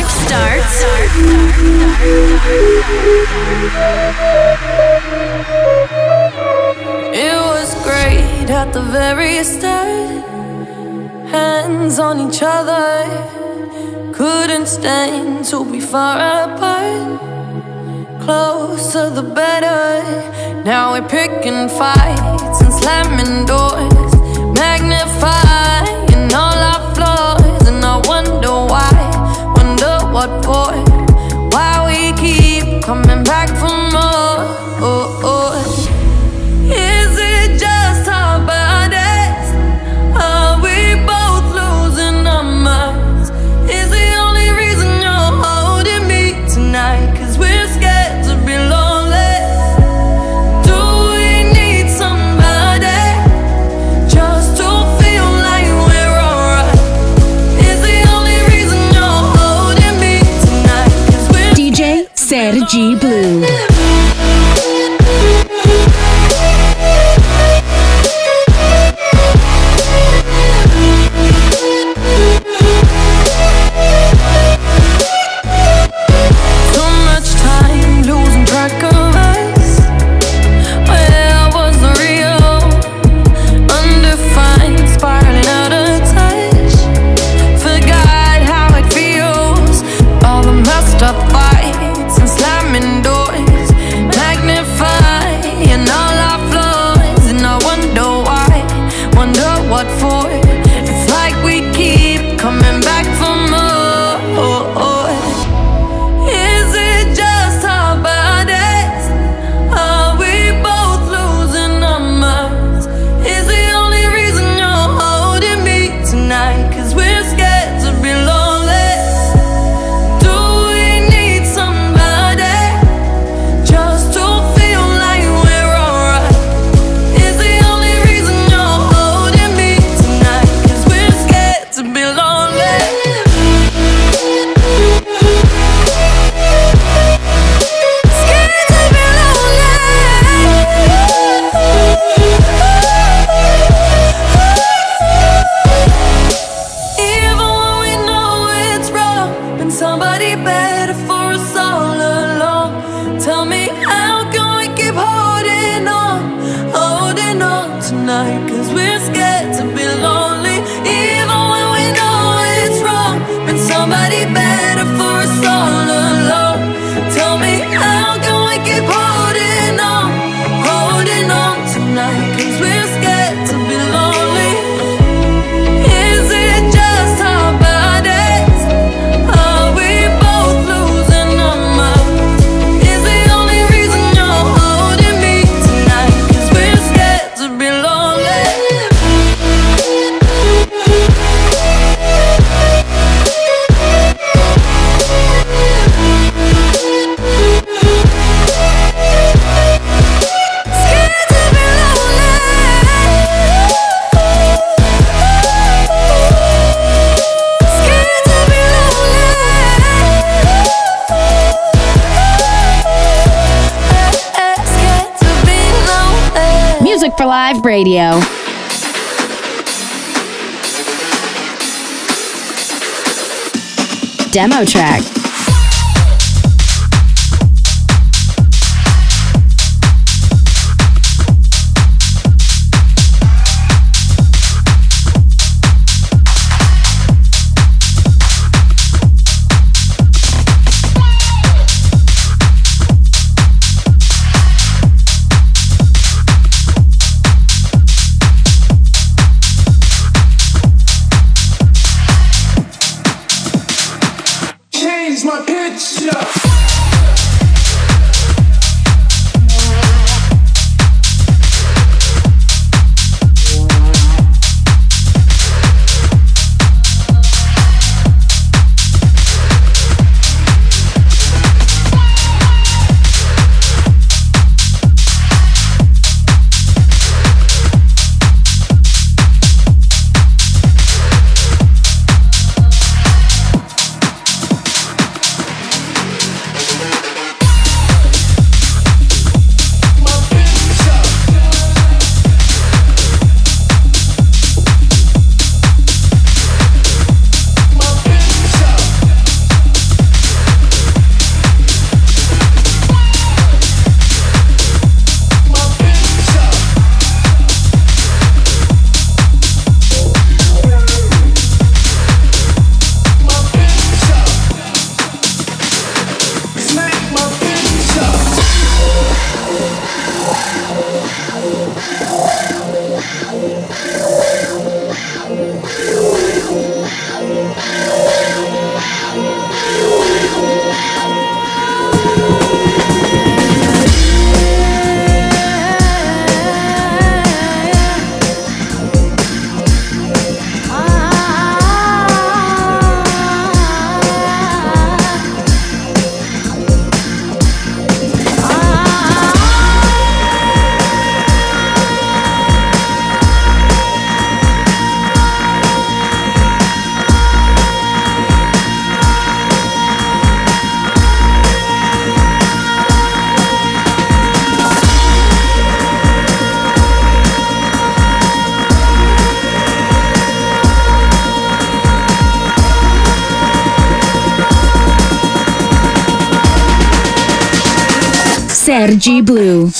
life starts. It was great at the very start. Hands on each other. Couldn't stand to be far apart. Closer the better. Now we're picking fights and slamming doors. what for? Why we keep coming back for more? Radio. Demo track. Sergi Blue.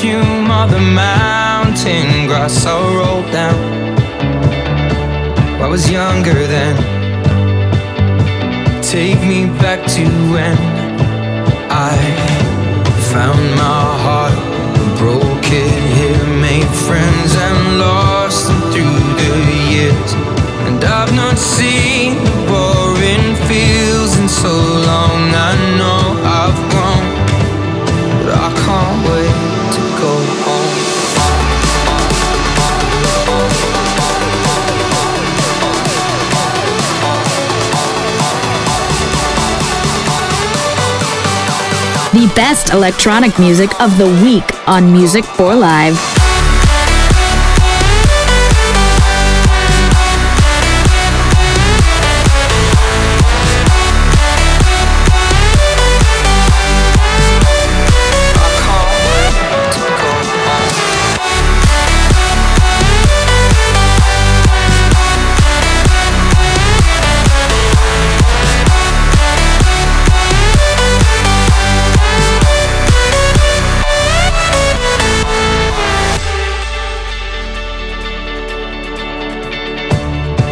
perfume of the mountain grass I rolled down. I was younger then. Take me back to when I found my heart, broke it here, made friends and lost them through the years, and I've not seen. Best electronic music of the week on Music for Live.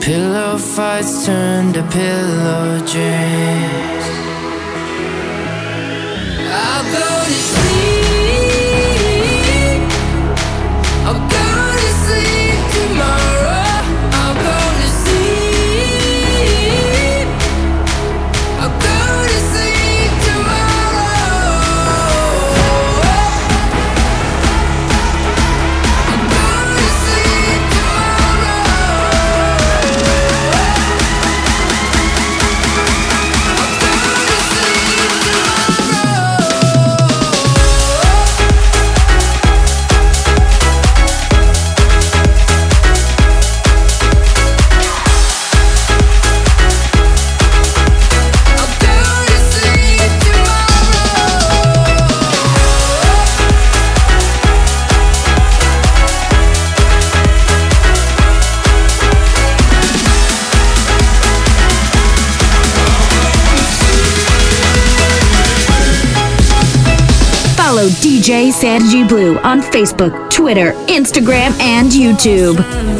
Pillow fights turn to pillow dreams. I'll go to sleep. DJ Sergi Blue on Facebook, Twitter, Instagram, and YouTube.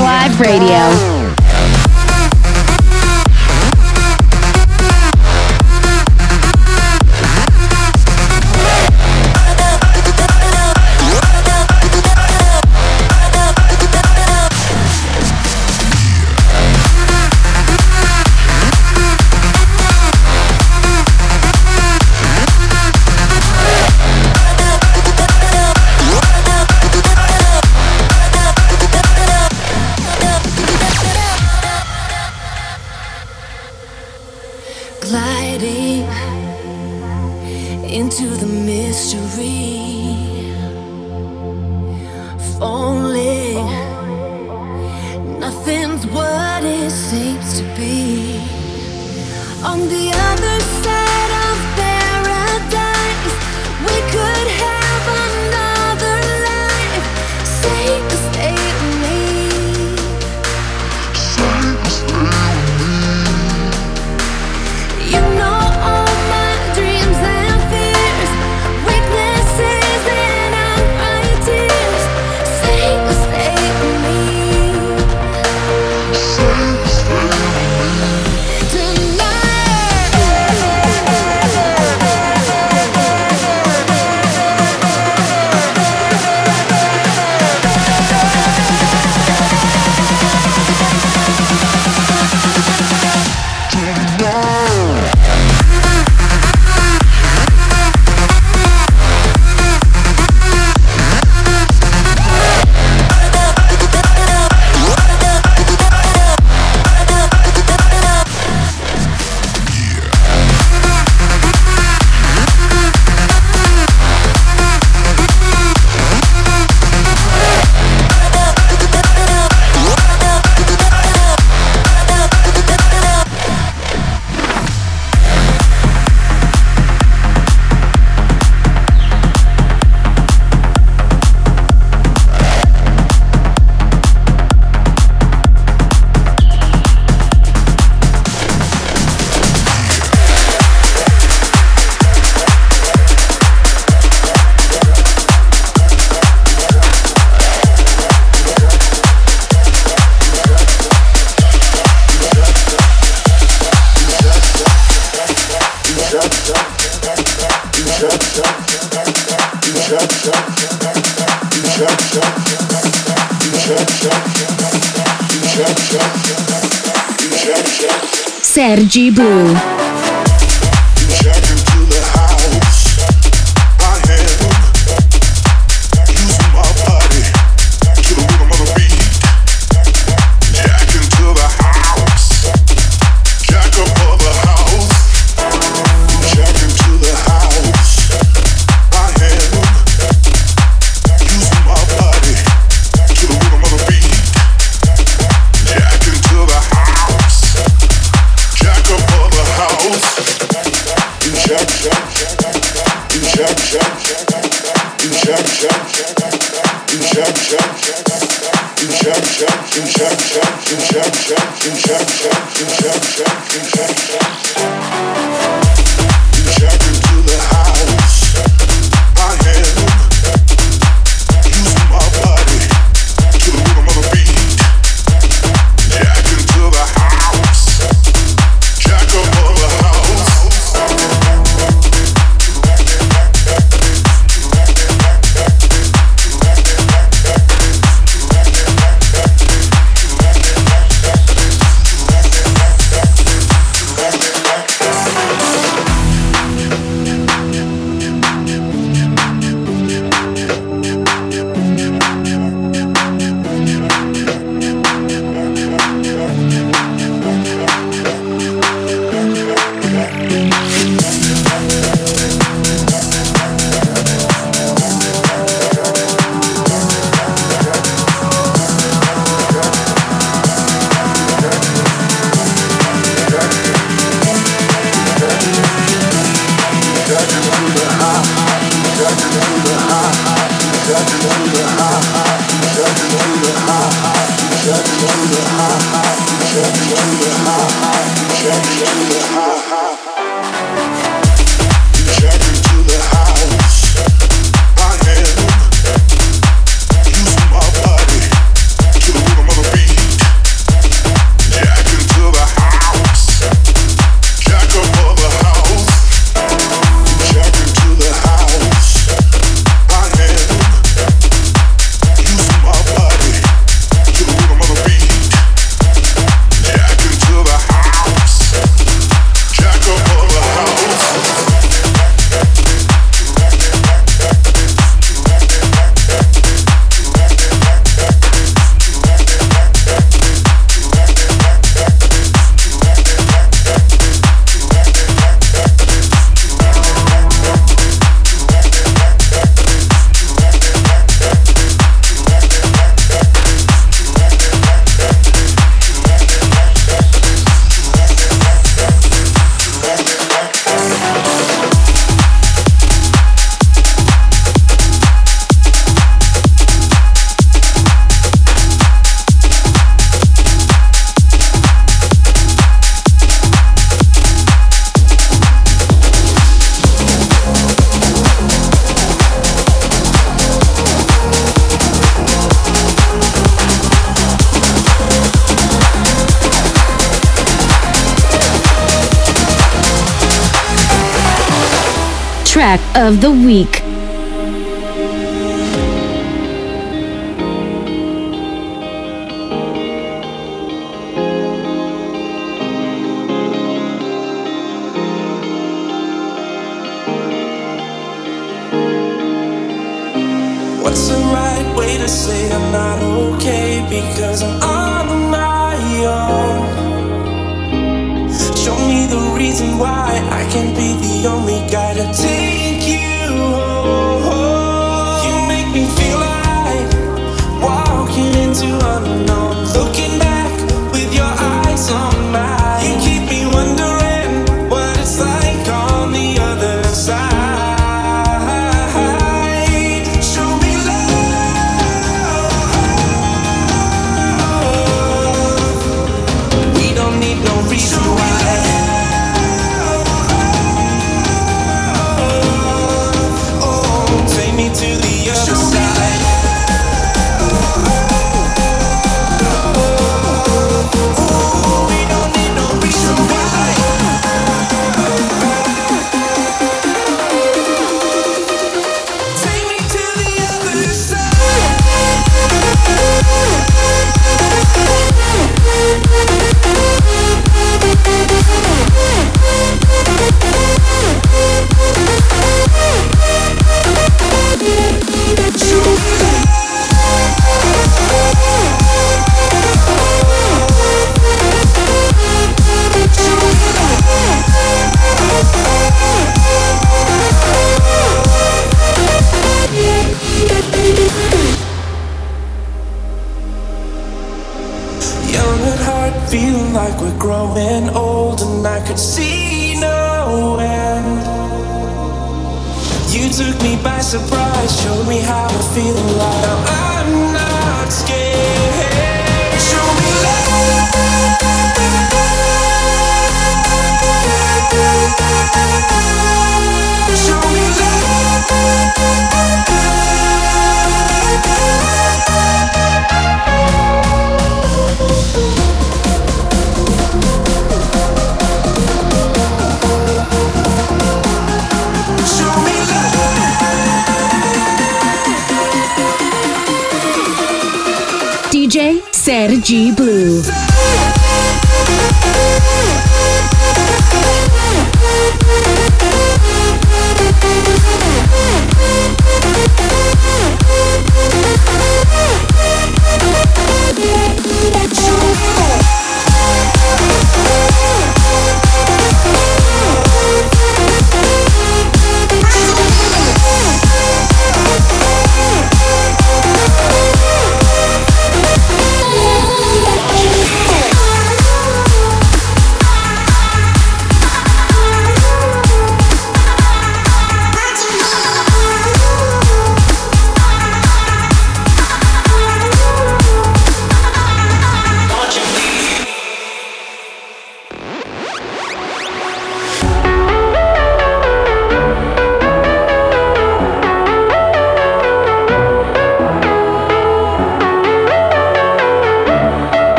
Live Radio. Sergi Blue. track of the week.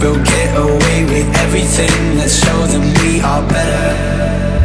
We'll get away with everything, let's show them we are better.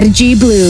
Sergi Blue.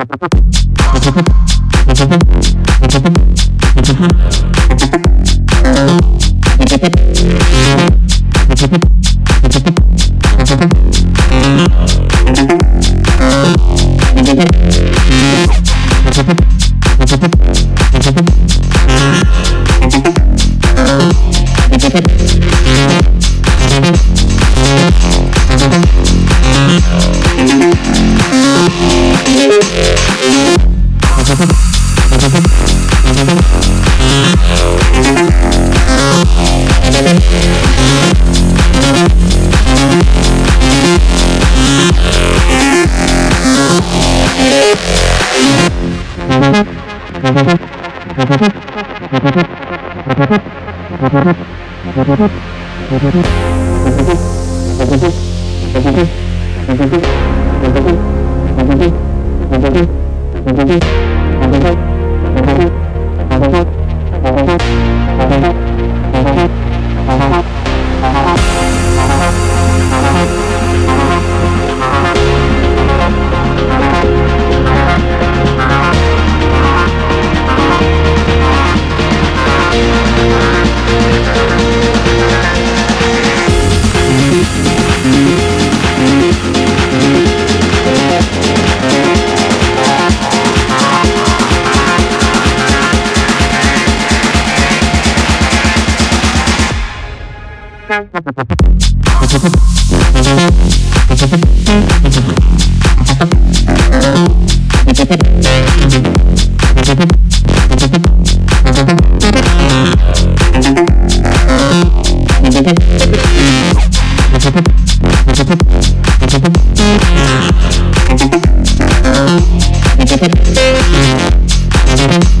Thank you.